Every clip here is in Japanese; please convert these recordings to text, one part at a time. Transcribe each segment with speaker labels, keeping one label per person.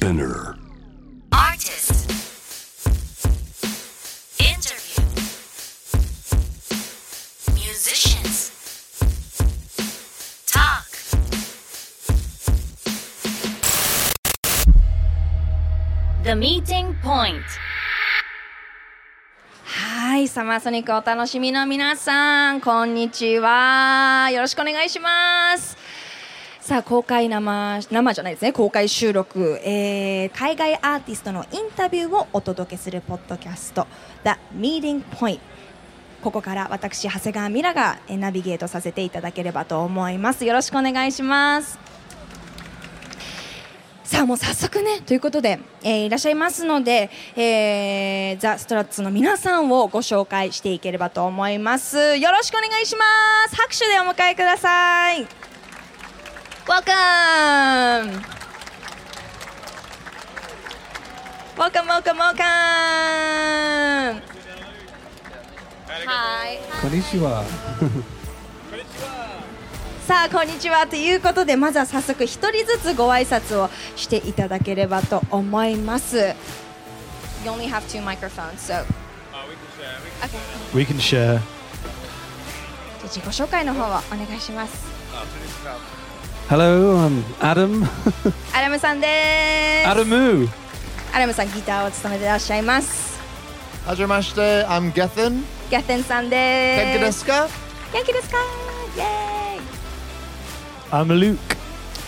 Speaker 1: Spinner.
Speaker 2: Artist. Interview. Musicians. Talk. The meeting point.
Speaker 3: はい、サマーソニックお楽しみの皆さん、こんにちは。よろしくお願いします。さあ、公開生、生じゃないですね、公開収録、えー海外アーティストのインタビューをお届けするポッドキャスト、The Meeting Point。ここから私、長谷川ミラがえーナビゲートさせていただければと思います。よろしくお願いします。さあもう早速ねということで、えーいらっしゃいますので、えーザ・ストラッツの皆さんをご紹介していければと思いますよろしくお願いします拍手でお迎えください Welcome Welcome welcome welcome Hi
Speaker 4: こんにちは。
Speaker 3: さあこんにちはということでまずは早速一人ずつご挨拶をしていただければと思います You only have two microphones so Okay.
Speaker 4: We can share.
Speaker 3: じゃあ自己紹介の方をお願いします
Speaker 4: Hello, I'm Adam.
Speaker 3: アラムさんです
Speaker 4: Adamu.
Speaker 3: アラムさんギターを務めていらっしゃいます
Speaker 5: Hajimashite, I'm Gethin.
Speaker 3: ギャテンさんです元
Speaker 5: Kenkideska?
Speaker 3: 気ですかイエーイ
Speaker 4: I'm Luke.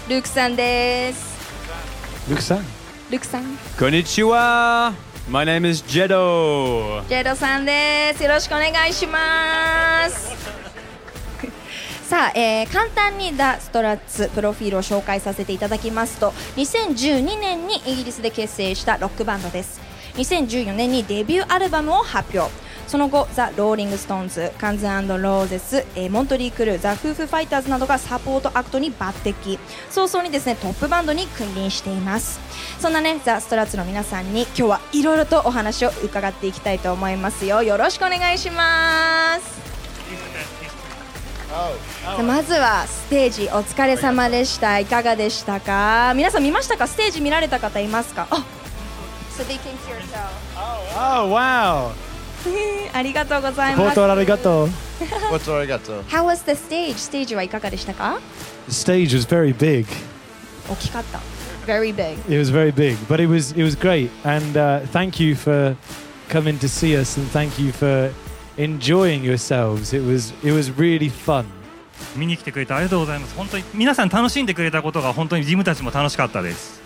Speaker 3: ルークさんです
Speaker 4: Luke san.
Speaker 3: ルークさん
Speaker 6: Konnichiwa. My name is Jedo.
Speaker 3: ジェドさんです。よろしくお願いします。 さあ、えー簡単にザ・ストラッツプロフィールを紹介させていただきますと2012年にイギリスで結成したロックバンドです。2014年にデビューアルバムを発表。その後ザ・ローリング・ストーンズガンズ・アンド・ローゼズ、えーモトリー・クルー、ザ・フー、フー・ファイターズなどがサポートアクトに抜擢。早々にですねトップバンドに君臨しています。そんなねザ・ストラッツの皆さんに今日はいろいろとお話を伺っていきたいと思いますよ。よろしくお願いします。まずはステージお疲れ様でしたいかがでしたか皆さん見ましたかステージ見られた方いますかあ So they came to your show
Speaker 4: Oh, wow.
Speaker 3: ありがとうございます
Speaker 4: Koto arigato.
Speaker 5: What's arigato?
Speaker 3: How was the stage? ステージはいかがでしたか
Speaker 4: The stage was very big.
Speaker 3: 大きかった Very big
Speaker 4: It was very big, but it was it was great. And uh, thank you for coming to see us, and thank you for enjoying yourselves. It was it was really fun.
Speaker 7: 見に来てくれてありがとうございます本当に皆さん楽しんでくれたことが本当に自分たちも楽しかったです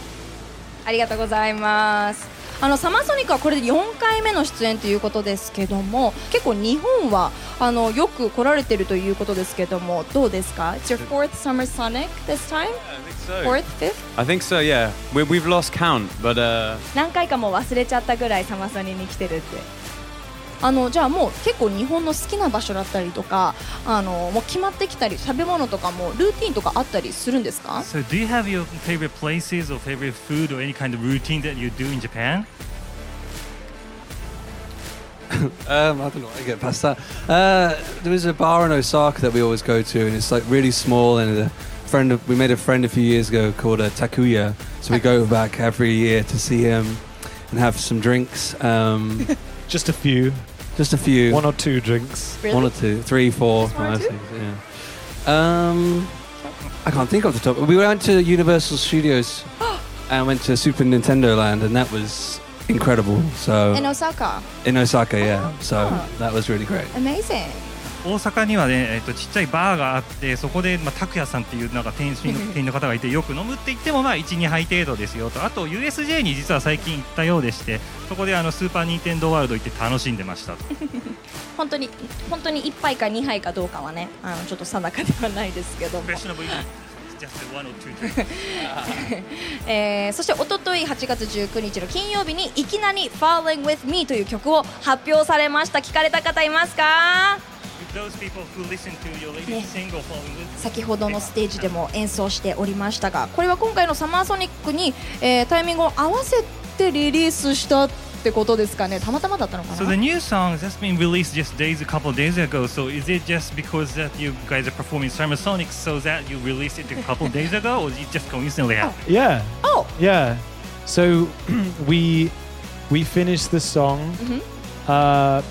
Speaker 3: ありがとうございますあのサマーソニックはこれで4回目の出演ということですけども結構日本はあのよく来られてるということですけどもどうですか？It's your fourth Summer Sonic this time?
Speaker 6: I think so.
Speaker 3: Fourth? Fifth?
Speaker 6: I think so. Yeah, we, we've lost count, but uh,
Speaker 3: 何回かもう忘れちゃったぐらいサマソニに来てるってあのじゃあもう結構日本の好きな場所だったりとかあのもう決まってきたり食べ物とかもルーティンとかあったりするんですか
Speaker 7: So do you have your favorite places or favorite food or any kind of routine that you do in Japan?
Speaker 8: Um, I don't know. I get past that. Uh, there is a bar in Osaka that we always go to, and it's like really small. And a friend, of, we made a friend a few years ago called uh, Takuya. So we go back every year to see him and have some drinks. Um,
Speaker 4: Just a few,
Speaker 8: just a few,
Speaker 4: one or two drinks.
Speaker 8: one or two, three, four,
Speaker 3: Just one or
Speaker 8: five,
Speaker 3: two?
Speaker 8: six, yeah. Um, I can't think off the top. We went to Universal Studios and went to Super Nintendo Land, and that was incredible. So
Speaker 3: In Osaka
Speaker 8: in Osaka, yeah. So
Speaker 3: Oh.
Speaker 8: that was really great.
Speaker 3: Amazing
Speaker 7: 大阪にはね、えっと、ちっちゃいバーがあってそこで、まあ、拓也さんっていうなんか店主の 店員の方がいてよく飲むって言っても、まあ、12杯程度ですよと。あと USJ に実は最近行ったようでしてそこであのスーパー・ニンテンドー・ワールド行って楽しんでましたと。
Speaker 3: 本当に本当に1杯か2杯かどうかはねあのちょっと定かではないですけども。えーそして一昨日8月19日の金曜日にいきなり「Falling with Me」という曲を発表されました。聞かれた方いますか？
Speaker 7: ね、
Speaker 3: 先ほどのステージでも演奏しておりましたがこれは今回のサマーソニックに、え、タイミングを合わせてリリースしたってことですかね？たまたまだったのかな
Speaker 7: ？So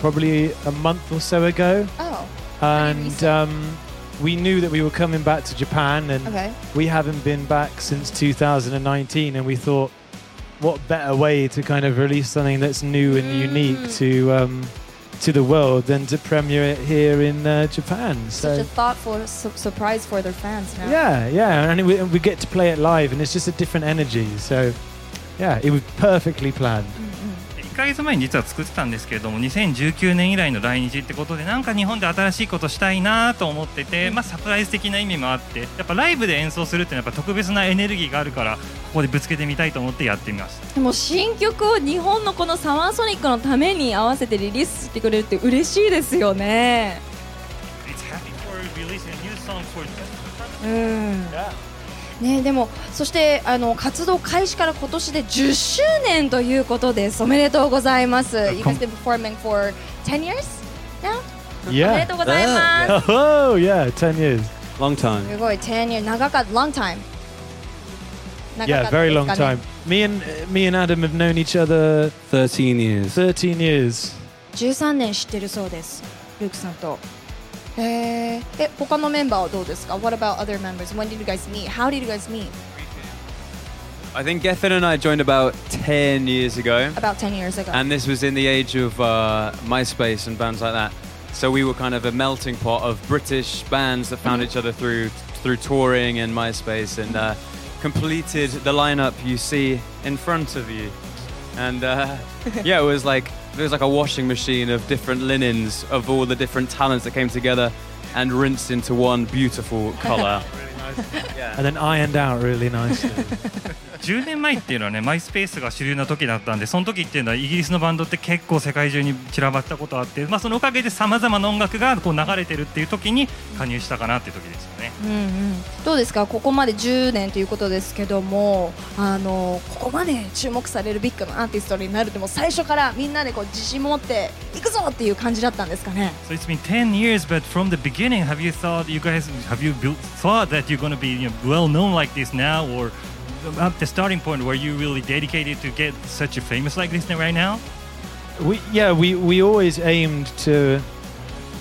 Speaker 4: probably a month or so ago. And um, we knew that we were coming back to Japan, and
Speaker 3: okay.
Speaker 4: we haven't been back since 2019, and we thought, what better way to kind of release something that's new and unique
Speaker 3: Mm.
Speaker 4: to um, to the world than to premiere it here in uh, Japan?
Speaker 3: Such a thoughtful su- surprise for their fans now.
Speaker 4: yeah, yeah, and we, and we get to play it live, and it's just a different energy. So yeah, it was perfectly planned.
Speaker 7: 1ヶ月前に実は作ってたんですけれども2019年以来の来日ってことでなんか日本で新しいことしたいなと思ってて、まあ、サプライズ的な意味もあってやっぱライブで演奏するっていうのはやっぱ特別なエネルギーがあるからここでぶつけてみたいと思ってやってみました
Speaker 3: でも新曲を日本のこのサマーソニックのために合わせてリリースしてくれるって嬉しいですよね。うん。ね、でもそしてあの活動開始から今年で10周年ということです。おめでとうございます。You guys been performing for 10 years now? おめで
Speaker 4: Yeah.
Speaker 3: とうございます。
Speaker 4: Oh yeah, ten years.
Speaker 8: Long time.
Speaker 3: すごい10 years 長かった long time。
Speaker 4: Yeah, very long time. Me and me and Adam have known each other
Speaker 8: 13 years.
Speaker 4: 13 years.
Speaker 3: 13年知ってるそうです。ルークさんと。へえ。え、他のメンバーはどうですか ?What about other members? When did you guys meet? How did you guys meet?
Speaker 6: I think Geffen and I joined about 10 years ago.
Speaker 3: About 10 years ago.
Speaker 6: And this was in the age of uh, MySpace and bands like that. So we were kind of a melting pot of British bands that found each other through through touring and MySpace and uh, completed the lineup you see in front of you. And uh, yeah, it was like it was like a washing machine of different linens of all the different talents that came together and rinsed into one beautiful color.
Speaker 4: And then ironed out really nicely.
Speaker 7: 10年前っていうのはねマイスペースが主流な時だったんでその時っていうのはイギリスのバンドって結構世界中に散らばったことあって、まあ、そのおかげでさまざまな音楽がこう流れてるっていう時に加入したかなっていう時ですよね。
Speaker 3: うんうん、どうですか？ここまで10年ということですけどもあのここまで注目されるビッグなアーティストになるってもう最初からみんなでこう自信持っていくぞっていう感じだったんですかね
Speaker 7: ？So it's been 10 years, but from the beginning, have you thought you guys have you built, thought that you're going to be you know, well known like this now, or at the starting point were you really dedicated to get such a famous like this right now?
Speaker 4: we yeah we we always aimed to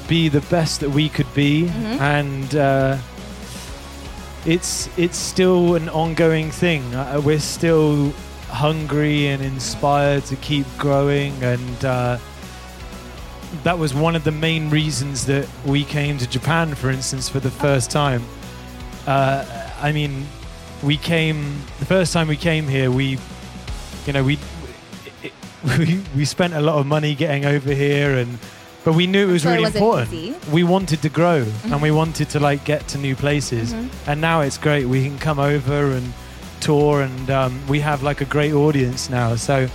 Speaker 4: be the best that we could be.
Speaker 3: Mhm.
Speaker 4: and uh, it's it's still an ongoing thing. Uh, we're still hungry and inspired to keep growing. And uh, that was one of the main reasons that we came to Japan for instance for the first time uh, I mean we came the first time we came here we you know we we, we spent a lot of money getting over here and but we knew it was
Speaker 3: So
Speaker 4: really
Speaker 3: wasn't
Speaker 4: important.
Speaker 3: easy.
Speaker 4: we wanted to grow and we wanted to like get to new places.
Speaker 3: Mhm.
Speaker 4: and now it's great we can come over and tour and um, we have like a great audience now. So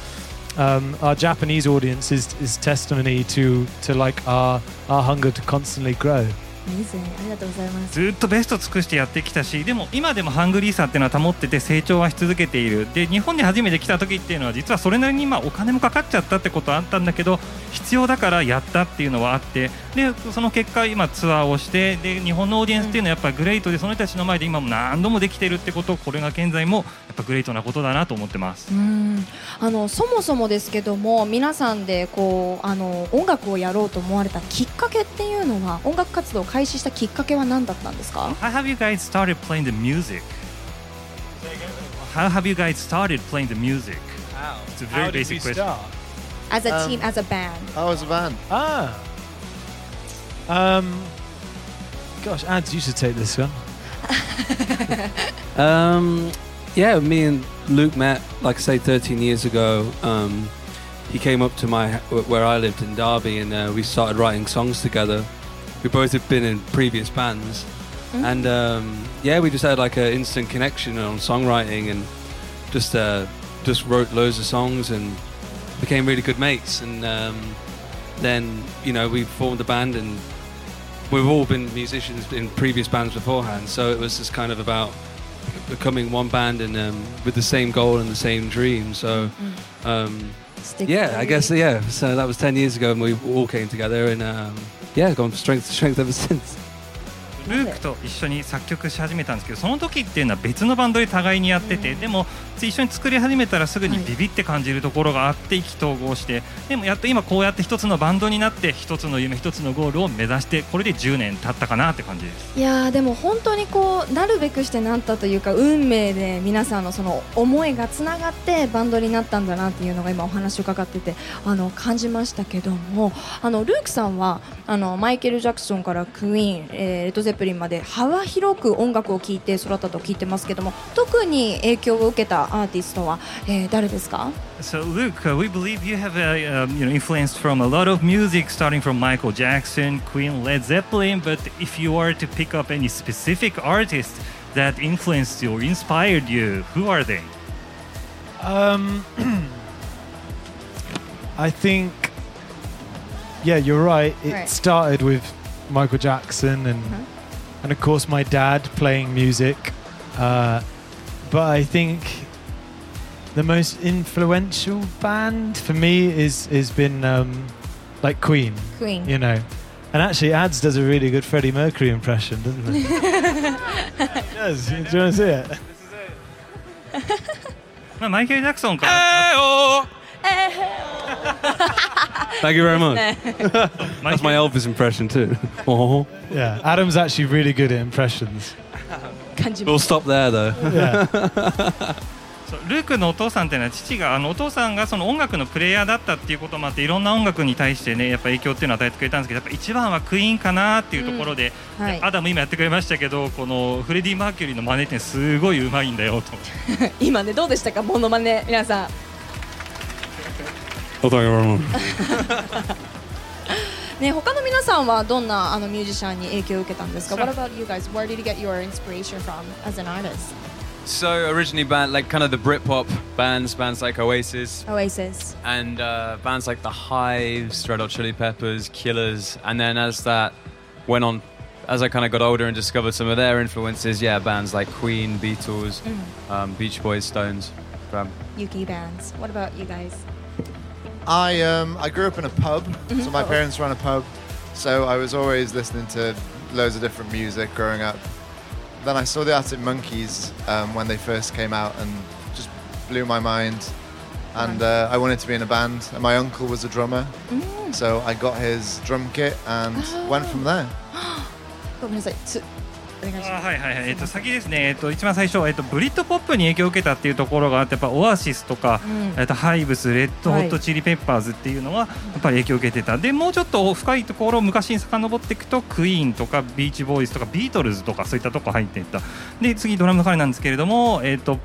Speaker 4: um, our Japanese audience is, is testimony to to like our our hunger to constantly grow
Speaker 3: ありがとうございます。
Speaker 7: ずっとベスト尽くしてやってきたしでも今でもハングリーさっていうのは保ってて成長はし続けている。で日本に初めて来た時っていうのは実はそれなりにまあお金もかかっちゃったってことはあったんだけど必要だからやったっていうのはあって。でその結果今ツアーをしてで日本のオーディエンスっていうのはやっぱりグレートでその人たちの前で今も何度もできてるってことこれが現在もやっぱグレートなことだなと思ってます。
Speaker 3: うん。あのそもそもですけども皆さんでこうあの音楽をやろうと思われたきっかけっていうのは音楽活動を開始したきっかけは何だったんですか
Speaker 7: How have you guys started playing the music? How have you guys started playing the music? It's a very
Speaker 4: How did
Speaker 7: basic
Speaker 4: we
Speaker 7: question.
Speaker 4: start?
Speaker 3: As a
Speaker 5: Um,
Speaker 3: team, as a band
Speaker 5: I was a band.
Speaker 4: Ah. Um. Gosh, Ads, you should take this one.
Speaker 8: Um, yeah, me and Luke met, like I say, 13 years ago. Um, he came up to my where I lived in Derby, and uh, we started writing songs together. We both had been in previous bands, and um, yeah, we just had like an instant connection on songwriting, and just uh, just wrote loads of songs and became really good mates. And um, then you know we formed a band, and we've all been musicians in previous bands beforehand, so it was just kind of about becoming one band and um, with the same goal and the same dream. So, um,
Speaker 3: 素敵
Speaker 8: yeah, I guess yeah. So that was ten years ago, and we all came together, and um, yeah, gone from strength to strength ever since.
Speaker 7: ルークと一緒に作曲し始めたんですけどその時っていうのは別のバンドで互いにやってて、でも一緒に作り始めたらすぐにビビって感じるところがあって意気投合してでもやっと今こうやって一つのバンドになって一つの夢一つのゴールを目指してこれで10年経ったかなって感じです。
Speaker 3: いやーでも本当にこうなるべくしてなったというか運命で皆さんのその思いがつながってバンドになったんだなっていうのが今お話を伺っててあの感じましたけどもあのルークさんはあのマイケル・ジャクソンからクイーン、えーレッド・ゼッペリンまで幅広く音楽を聴いて育ったと聞いてますけども特に影響を受けたアーティストは、えー誰ですか
Speaker 7: So Luke, uh, we believe you have uh, um, you know influenced from a lot of music, starting from Michael Jackson, Queen, Led Zeppelin. But if you are to pick up any specific artist that influenced you or inspired you, who are they?
Speaker 4: Um, I think, yeah, you're right. It
Speaker 3: Right.
Speaker 4: started with Michael Jackson and
Speaker 3: Uh-huh.
Speaker 4: and of course my dad playing music. Uh, but I think the most influential band for me is has been um, like Queen.
Speaker 3: クイーン
Speaker 4: You know. And actually, Ads does a really good Freddie Mercury impression, doesn't he? he does. Do you want to see it?
Speaker 7: まあマイケル・ジャクソンから。
Speaker 8: Thank you very much. That's
Speaker 7: ケ
Speaker 8: my
Speaker 7: ル
Speaker 8: Elvis impression too. Oh.
Speaker 4: Yeah, Adam's actually really good at impressions.
Speaker 3: 感じま
Speaker 8: We'll
Speaker 3: す
Speaker 8: stop there though.
Speaker 4: Yeah.
Speaker 7: そうルークのお父さんっていうのは父があのお父さんがその音楽のプレイヤーだったっていうこともあっていろんな音楽に対してねやっぱ影響っていうのを与えてくれたんですけどやっぱ一番はクイーンかなっていうところで、
Speaker 3: うんはい
Speaker 7: アダム今やってくれましたけどこのフレディ・マーキュリーの真似ってすごいうまいんだよと。
Speaker 3: 今ねどうでしたかモノマネ皆さん
Speaker 8: Oh, thank you very much.
Speaker 3: ね他の皆さんはどんなあのミュージシャンに影響を受けたんですか
Speaker 7: Sure.
Speaker 3: What about you guys? Where did you get your inspiration from as an artist?
Speaker 6: So originally, band like kind of the Britpop bands, bands like Oasis,
Speaker 3: Oasis.
Speaker 6: and uh, bands like The Hives, Red Hot Chili Peppers, Killers, and then as that went on, as I kind of got older and discovered some of their influences, yeah, bands like Queen, Beatles, um, Beach Boys, Stones. Um,
Speaker 3: Yuki bands. What about you guys?
Speaker 5: I um, I grew up in a pub, mm-hmm. so my parents ran a pub, so I was always listening to loads of different music growing up. Then I saw the Arctic Monkeys um, when they first came out and just blew my mind. And uh, I wanted to be in a band, and my uncle was a drummer, mm. so I got his drum kit and oh. went from there.
Speaker 3: Like, t- お願いします。
Speaker 7: あはいはいはい、えっと先ですね、えっと一番最初、えっとブリットポップに影響を受けたっていうところがあって、やっぱオアシスとか、
Speaker 3: うん
Speaker 7: えっとハイブス、レッドホッ
Speaker 3: はいッ
Speaker 7: トチリペッパーズっていうのはやっぱり影響を受けてた。でもうちょっと深いところを昔に遡っていくと、クイーンとかビーチボーイズとかビートルズとかそういったとこ入っていった。で次ドラムの彼なんですけれども、えっと。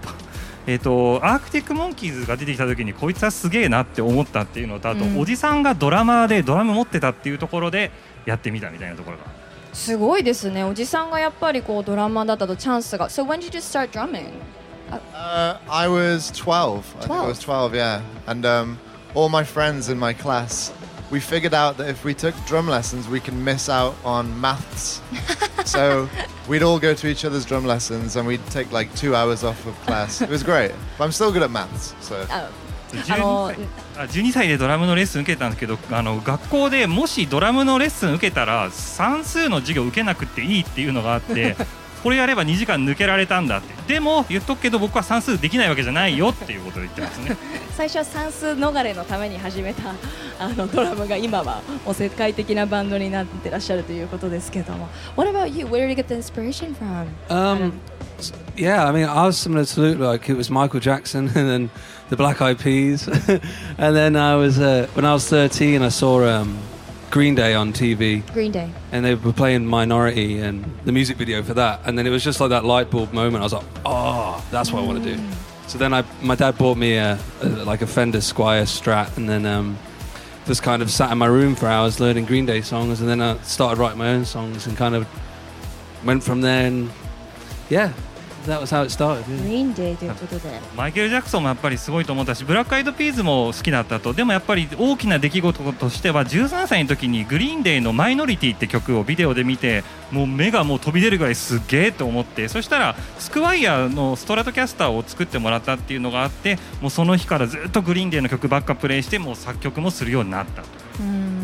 Speaker 7: えっとアークティック・モンキーズが出てきた時にこいつはすげえなって思ったっていうのとあと、
Speaker 3: うん
Speaker 7: おじさんがドラマーでドラム持ってたっていうところでやってみたみたいなところが
Speaker 3: すごいですね。おじさんがやっぱりこうドラマーだったとチャンスが。So when did you start drumming?
Speaker 5: Uh, I was 12. I think I was 12, yeah. And um, all my friends in my class, we figured out that if we took drum lessons, we can miss out on maths. so we'd all go to each other's drum lessons and we'd take like two hours off of class. It was great. But I'm still good at maths. So
Speaker 3: あ
Speaker 7: 12
Speaker 3: あの
Speaker 7: 歳あ12歳でドラムのレッスン受けたんですけどあの学校でもしドラムのレッスン受けたら算数の授業受けなくていいっていうのがあって これやれば2時間抜けられたんだってでも言っとくけど僕は算数できないわけじゃないよっていうことを言ってますね
Speaker 3: 最初は算数逃れのために始めたあのドラムが今はもう世界的なバンドになってらっしゃるということですけども What about you? Where did you get the inspiration from?
Speaker 8: Um, yeah, I mean, I was similar to Luke. Like it was Michael Jackson, and then the Black Eyed Peas, and then I was uh, when I was 13, I saw um, Green Day on TV,
Speaker 3: Green Day.
Speaker 8: and they were playing Minority and the music video for that, and then it was just like that light bulb moment. I was like, oh, that's what I want to do. So then I, my dad bought me a, a like a Fender Squire Strat, and then um, just kind of sat in my room for hours learning Green Day songs, and then I started writing my own songs and kind of went from there. And yeah, that was how it started? yeah.
Speaker 3: Green Day ということで
Speaker 7: マイケル・ジャクソンもやっぱりすごいと思ったしブラック・アイド・ピーズも好きだったとでもやっぱり大きな出来事としては13歳の時にグリーンデーの「マイノリティ」って曲をビデオで見てもう目がもう飛び出るぐらいすっげえと思ってそしたらスクワイヤーのストラトキャスターを作ってもらったっていうのがあってもうその日からずっとグリーンデーの曲ばっかプレイしてもう作曲もするようになったと。
Speaker 3: うんい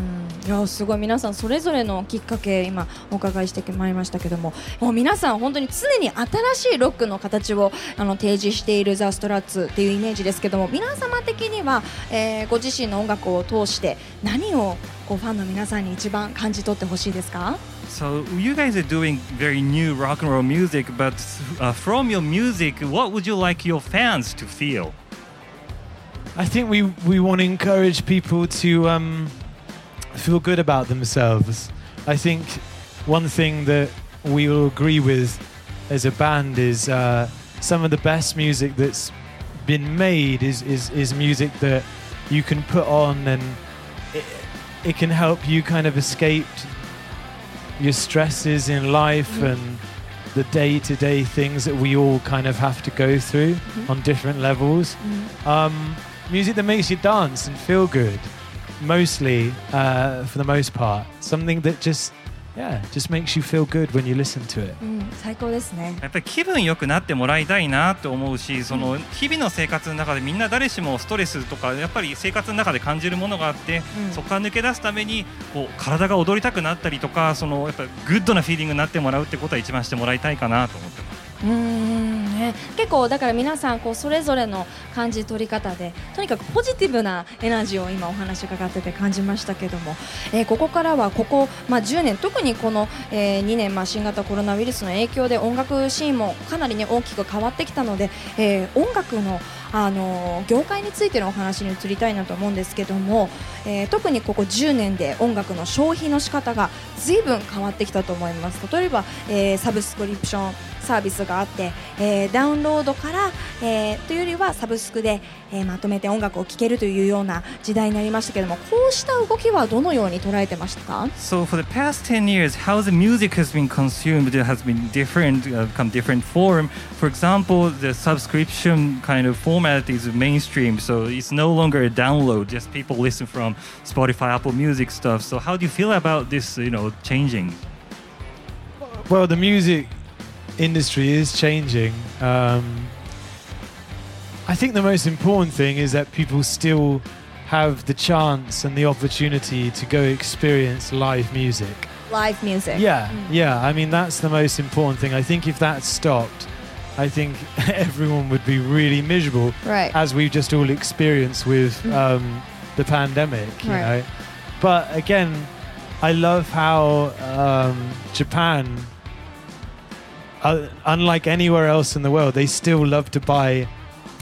Speaker 3: やすごい皆さんそれぞれのきっかけ今お伺いしてまいりましたけどももう皆さん本当に常に新しいロックの形をあの提示しているザ・ストラッツっていうイメージですけども皆様的には、えーご自身の音楽を通して何をこうファンの皆さんに一番感じ取ってほしいですか
Speaker 7: So you guys are doing very new rock and roll music, but uh, from your music, what would you like your fans to feel?
Speaker 4: I think we, we want to encourage people to um, feel good about themselves. I think one thing that we all agree with as a band is uh, some of the best music that's been made is, is, is music that you can put on and it, it can help you kind of escape your stresses in life and the day-to-day things that we all kind of have to go through on different levels. Um, music that makes you dance and feel good mostly uh, for the most part something that just yeah just makes you feel good when you listen to it.
Speaker 3: うん最高ですね。
Speaker 7: やっぱり気分良くなってもらいたいなって思うしその日々の生活の中でみんな誰しもストレスとかやっぱり生活の中で感じるものがあって、
Speaker 3: うん。
Speaker 7: そこから抜け出すためにこう体が踊りたくなったりとかそのやっぱりグッドなフィーリングになってもらうってことは一番してもらいたいかなと思ってます。
Speaker 3: うんね、結構だから皆さんこうそれぞれの感じ取り方でとにかくポジティブなエナジーを今お話伺ってて感じましたけども、えーここからはここ、まあ、10年特にこの、えー2年、まあ、新型コロナウイルスの影響で音楽シーンもかなり、ね、大きく変わってきたので、えー音楽のあの業界についてのお話に移りたいなと思うんですけども、えー特にここ10年で音楽の消費の仕方が随分変わってきたと思います例えば、えーサブスクリプションサービスがあって、えーダウンロードから、えーというよりはサブスクで、えーまとめて音楽を聴けるというような時代になりましたけどもこうした動きはどのように捉えてましたか
Speaker 7: ？So for the past 10 years, how the music has been consumed has been different, uh, come different form. For example, the subscription kind of form format is mainstream, so it's no longer a download. Just people listen from Spotify, Apple Music stuff. So how do you feel about this, you know, changing?
Speaker 4: well the music industry is changing um, i think the most important thing is that people still have the chance and the opportunity to go experience live music
Speaker 3: Live music
Speaker 4: Yeah, yeah. I mean, that's the most important thing. I think if that stopped, I think everyone would be really miserable,
Speaker 3: Right.
Speaker 4: as we've just all experienced with um, the pandemic. You
Speaker 3: Right.
Speaker 4: know, but again, I love how um, Japan, uh, unlike anywhere else in the world, they still love to buy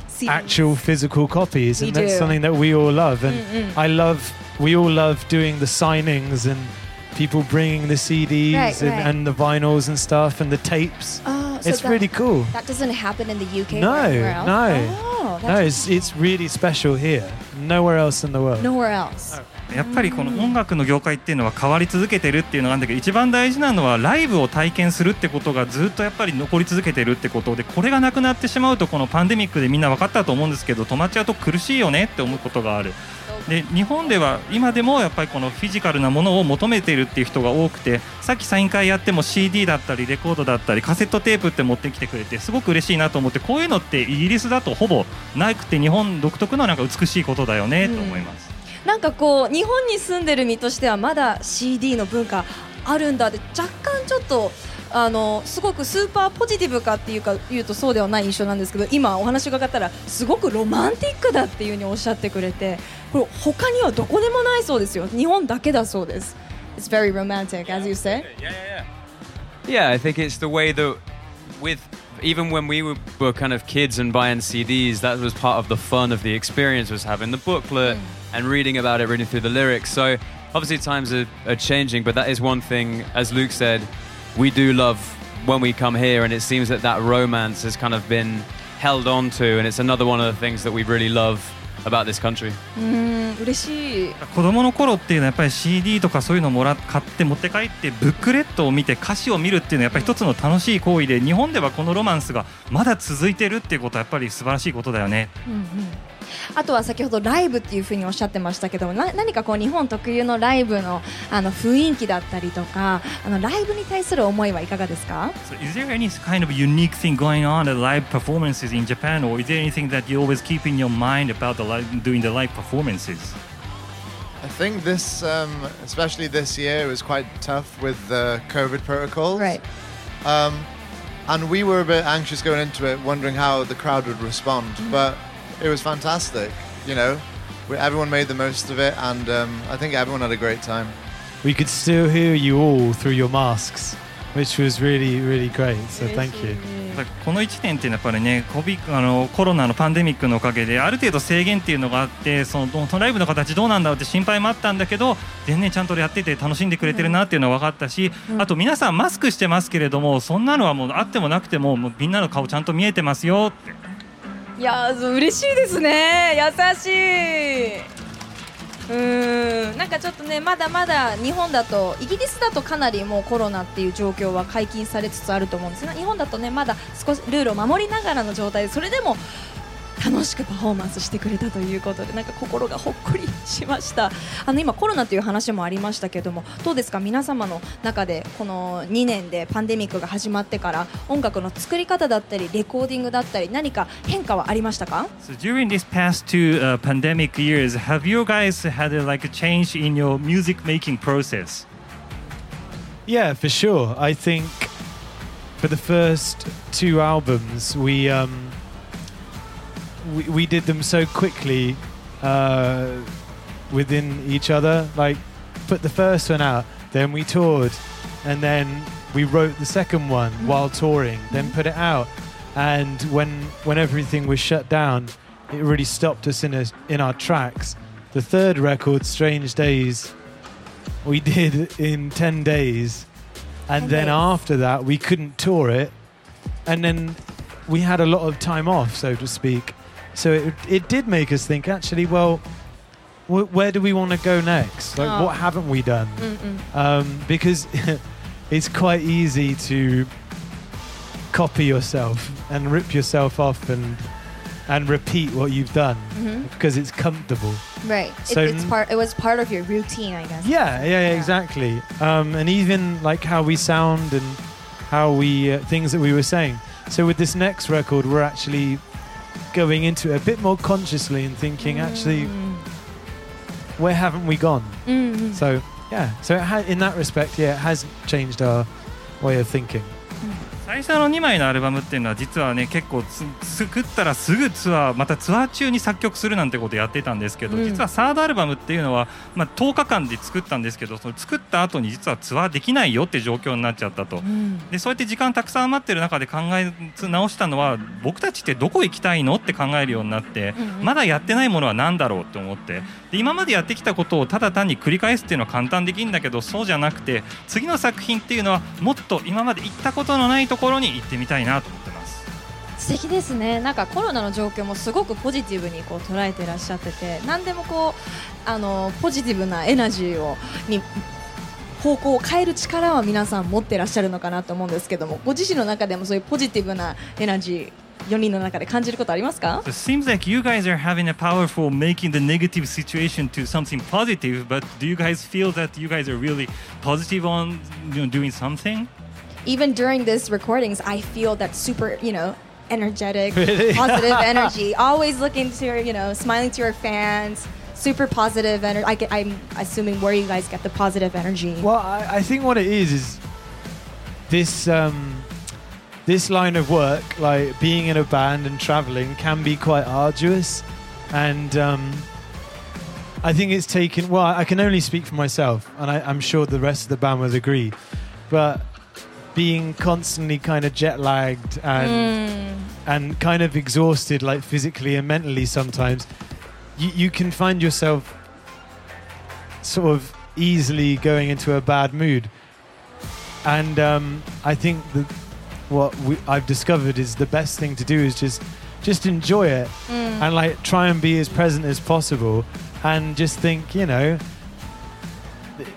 Speaker 3: CDs.
Speaker 4: actual physical copies,
Speaker 3: We
Speaker 4: and that's
Speaker 3: do.
Speaker 4: something that we all love. And
Speaker 3: Mm-mm.
Speaker 4: I love, we all love doing the signings and people bringing the CDs
Speaker 3: Right,
Speaker 4: and, and the vinyls and stuff and the tapes.
Speaker 3: Oh, so
Speaker 4: it's
Speaker 3: that-
Speaker 4: really cool.
Speaker 3: That doesn't happen in the UK
Speaker 4: No,
Speaker 3: or anywhere else?
Speaker 4: no.
Speaker 3: Oh,
Speaker 4: No,
Speaker 3: that's
Speaker 4: it's it's really special here. Nowhere else in the world.
Speaker 3: nowhere else.
Speaker 7: やっぱりこの音楽の業界っていうのは変わり続けてるっていうのがあるんだけど一番大事なのはライブを体験するってことがずっとやっぱり残り続けてるってことでこれがなくなってしまうとこのパンデミックでみんな分かったと思うんですけど止まっちゃうと苦しいよねって思うことがある。で日本では今でもやっぱりこのフィジカルなものを求めているっていう人が多くてさっきサイン会やっても CD だったりレコードだったりカセットテープって持ってきてくれてすごく嬉しいなと思ってこういうのってイギリスだとほぼなくて日本独特のなんか美しいことだよねと思います。
Speaker 3: なんかこう日本に住んでる身としてはまだ CD の文化あるんだって若干ちょっとあのすごくスーパーポジティブかっていうか言うとそうではない印象なんですけど今お話伺ったらすごくロマンティックだっていうふうにおっしゃってくれてこれ他にはどこでもないそうですよ。日本だけだそうです。It's very romantic as you say.
Speaker 6: Yeah, I think it's the way that with even when we were, were kind of kids and buying CDs, that was part of the fun of the experience was having the booklet mm. and reading about it, reading through the lyrics. So obviously times are, are changing, but that is one thing, as Luke said, we do love when we come here, and it seems that that romance has kind of been held on to, and it's another one of the things that we really love about this country?
Speaker 3: うーん嬉しい
Speaker 7: 子供の頃っていうのはやっぱり CD とかそういうのもらっ買って持って帰ってブックレットを見て歌詞を見るっていうのはやっぱり一つの楽しい行為で日本ではこのロマンスがまだ続いてるっていうことはやっぱり素晴らしいことだよね。
Speaker 3: うんうんあとは先ほどライブっていうふうにおっしゃってましたけどもな何かこう日本特有のライブのあの雰囲気だったりとかあのライブに対する思いはいかがですか
Speaker 7: So is there any kind of unique thing going on at live performances in Japan or is there anything that you always keep in your mind about the live, doing the live performances?
Speaker 5: I think this, um, especially this year, was quite tough with the COVID protocols.
Speaker 3: Right.
Speaker 5: Um, and we were a bit anxious going into it, wondering how the crowd would respond. But it was fantastic. You know, we, everyone made the most of it, and um, I think everyone had a great time.
Speaker 4: We could still hear you all through your masks, which was really, really great. So thank you.
Speaker 7: この1年っていうのはやっぱりねコビあのコロナのパンデミックのおかげである程度制限っていうのがあってそのそのライブの形どうなんだろうって心配もあったんだけど全然ちゃんとやってて楽しんでくれてるなっていうのは分かったし、あと皆さんマスクしてますけれどもそんなのはもうあってもなくてももうみんなの顔ちゃんと見えてますよって
Speaker 3: いやー嬉しいですね。優しい。うーん。なんかちょっとねまだまだ日本だとイギリスだとかなりもうコロナっていう状況は解禁されつつあると思うんですが日本だとねまだ少しルールを守りながらの状態でそれでも楽しくパフォーマンスしてくれたということでなんか心がほっこりしましたあの今コロナという話もありましたけどもどうですか皆様の中でこの2年でパンデミックが始まってから音楽の作り方だったりレコーディングだったり何か変化はありましたか
Speaker 7: So during these past two uh, pandemic years, have you guys had a, like a change in your music making process?
Speaker 4: Yeah, for sure. I think for the first two albums, we um, we, we did them so quickly uh, within each other. Like, put the first one out, then we toured, and then we wrote the second one while touring, then put it out. And when when everything was shut down, it really stopped us in a, in our tracks. The third record, Strange Days, we did in 10 days. And
Speaker 3: 10
Speaker 4: then
Speaker 3: days.
Speaker 4: after that, we couldn't tour it. And then we had a lot of time off, so to speak. So it, it did make us think actually, well, wh- where do we want to go next? Like,
Speaker 3: Oh.
Speaker 4: what haven't we done? Um, because it's quite easy to copy yourself and rip yourself off and and repeat what you've done
Speaker 3: Mhm.
Speaker 4: because it's comfortable.
Speaker 3: Right.
Speaker 4: So
Speaker 3: it, it's part. It was part of your routine, I guess.
Speaker 4: Yeah, yeah, yeah,
Speaker 3: Yeah.
Speaker 4: exactly. Um, and even like how we sound and how we uh, things that we were saying. So with this next record, we're actually going into it a bit more consciously and thinking, actually,
Speaker 3: Mm.
Speaker 4: where haven't we gone?
Speaker 3: Mm.
Speaker 4: So yeah, so it ha- in that respect, yeah, it has changed our way of thinking.
Speaker 7: 最初の2枚のアルバムっていうのは実はね結構つ作ったらすぐツアーまたツアー中に作曲するなんてことやってたんですけど、
Speaker 3: うん。
Speaker 7: 実はサードアルバムっていうのは、まあ、10日間で作ったんですけどその作った後に実はツアーできないよって状況になっちゃったと。
Speaker 3: うん。
Speaker 7: でそうやって時間たくさん余ってる中で考え直したのは僕たちってどこ行きたいのって考えるようになって、まだやってないものは何だろうって思って。で今までやってきたことをただ単に繰り返すっていうのは簡単できるんだけどそうじゃなくて次の作品っていうのはもっと今まで行ったことのないところに行ってみたいなと思ってます。
Speaker 3: 素敵ですねなんかコロナの状況もすごくポジティブにこう捉えてらっしゃってて何でもこうあのポジティブなエナジーをに方向を変える力は皆さん持ってらっしゃるのかなと思うんですけどもご自身の中でもそういうポジティブなエナジー4人の中で感じることありますか
Speaker 7: So it seems like you guys are having a powerful making the negative situation to something positive, but do you guys feel that you guys are really positive on you know, doing something?
Speaker 3: Even during this recordings, I feel that super, you know, energetic,
Speaker 4: Really?
Speaker 3: positive energy. Always looking to, your, you know, smiling to your fans. Super positive energy. I get, I'm assuming where you guys get the positive energy.
Speaker 4: Well, I, I think what it is is this um, this line of work, like being in a band and traveling, can be quite arduous, and um, I think it's taken. Well, I can only speak for myself, and I, I'm sure the rest of the band would agree, but being constantly kind of jet lagged and
Speaker 3: Mm.
Speaker 4: and kind of exhausted, like physically and mentally sometimes, you, you can find yourself sort of easily going into a bad mood. And um, I think that what we, I've discovered is the best thing to do is just just enjoy it
Speaker 3: Mm.
Speaker 4: and like try and be as present as possible and just think, you know,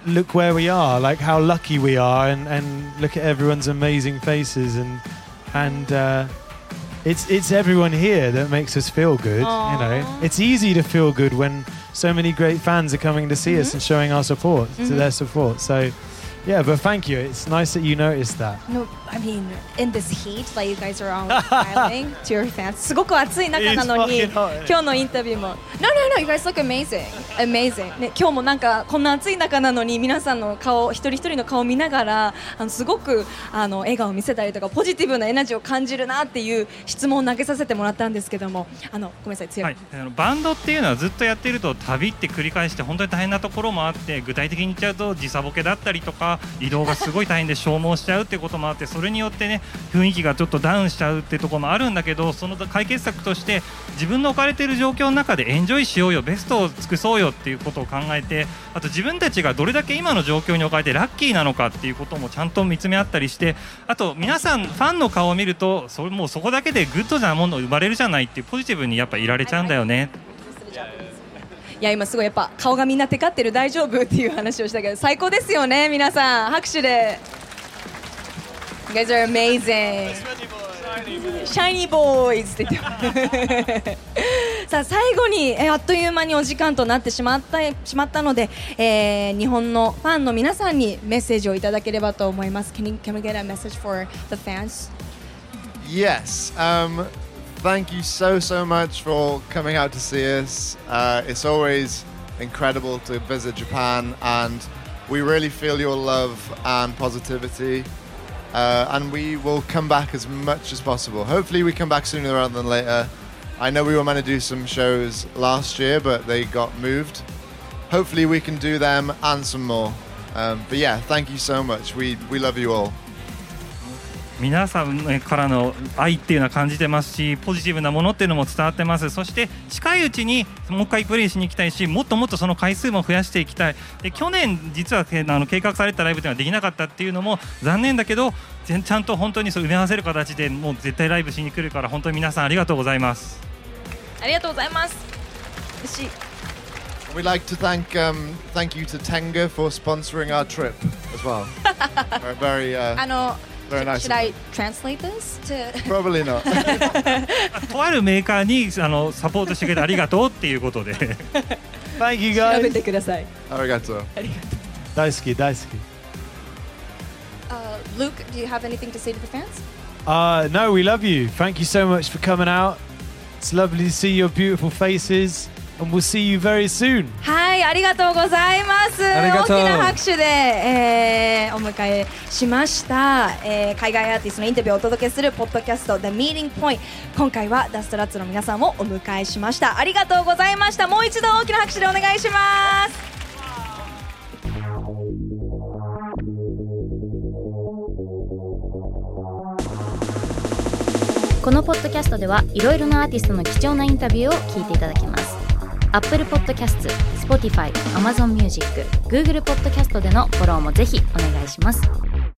Speaker 4: look where we are, like how lucky we are, and, and look at everyone's amazing faces and and uh, it's it's everyone here that makes us feel good. You know, it's easy to feel good when so many great fans are coming to see us and showing our support to
Speaker 3: Mhm.
Speaker 4: their support. So Yeah, but thank you. It's nice that you noticed that.
Speaker 3: No, I mean, in this heat, like you guys are all smiling to your fans. すごく暑い中なのに、
Speaker 4: It's fucking hot.
Speaker 3: 今日のインタビューも。No, no, no, you guys look amazing. Amazing. ね、今日もなんかこんな暑い中なのに皆さんの顔、一人一人の顔を見ながら、あのすごくあの笑顔を見せたりとか、ポジティブなエナジーを感じるなっていう質問を投げさせてもらったんですけども、あのごめんなさい、強。
Speaker 7: はいい、あのバンドっていうのはずっとやってると旅って繰り返して本当に大変なところもあって具体的に言っちゃうと時差ボケだったりとか移動がすごい大変で消耗しちゃうってこともあってそれによってね雰囲気がちょっとダウンしちゃうってところもあるんだけどその解決策として自分の置かれている状況の中でエンジョイしようよベストを尽くそうよっていうことを考えてあと自分たちがどれだけ今の状況に置かれてラッキーなのかっていうこともちゃんと見つめ合ったりしてあと皆さんファンの顔を見るとそれもうそこだけでグッドなもの生まれるじゃないっていうポジティブにやっぱいられちゃうんだよね。
Speaker 3: いや今すごいやっぱ顔がみんなテカってる大丈夫っていう話をしたけど最高ですよね皆さん。拍手で。You guys are amazing. Shiny boys. って言ってさあ最後にえあっという間にお時間となってしまったしまったので、えー日本のファンの皆さんにメッセージをいただければと思います。Can, you, can we get a message for the fans?
Speaker 5: Yes. Um, thank you so so much for coming out to see us. Uh, it's always incredible to visit Japan, and we really feel your love and positivity. Uh, and we will come back as much as possible. Hopefully, we come back sooner rather than later. I know we were meant to do some shows last year, but they got moved. Hopefully, we can do them and some more. Um, but yeah, thank you so much. We we love you all.
Speaker 7: 皆さんからの愛っていうのは感じてますしポジティブなものっていうのも伝わってます。そして近いうちにもう一回プレイしに行きたいしもっともっとその回数も増やしていきたい。で去年実はけあの計画されたライブっていうのはできなかったっていうのも残念だけどぜちゃんと本当にそう埋め合わせる形でもう絶対ライブしに来るから本当に皆さんありがとうございます。
Speaker 3: ありがとうございます。嬉しい。
Speaker 5: We'd like to thank um, thank you to Tenga for sponsoring our trip as well. very, very, uh,
Speaker 3: あの
Speaker 5: very nice.
Speaker 3: Should I translate this to
Speaker 5: Probably not.
Speaker 7: とあるメーカーにあのサポートしてくれてありがとうっていうことで
Speaker 4: Thank you
Speaker 3: 調べ
Speaker 4: guys.
Speaker 3: てください
Speaker 5: Arigato.
Speaker 4: Daisuke, daisuke.
Speaker 3: Uh, Luke, do you have anything to say to the fans?
Speaker 4: Uh, no, we love you. Thank you so much for coming out. It's lovely to see your beautiful faces, And we'll see you very soon.
Speaker 3: はい、ありがとうございます。大きな拍手で、えーお迎えしました、えー海外アーティストのインタビューをお届けするポッドキャスト The Meeting Point。今回はダストラッツの皆さんをお迎えしました。ありがとうございました。もう一度大きな拍手でお願いします。
Speaker 2: このポッドキャストではいろいろなアーティストの貴重なインタビューを聞いていただけます Apple Podcast、Spotify、Amazon Music、Google Podcast でのフォローもぜひお願いします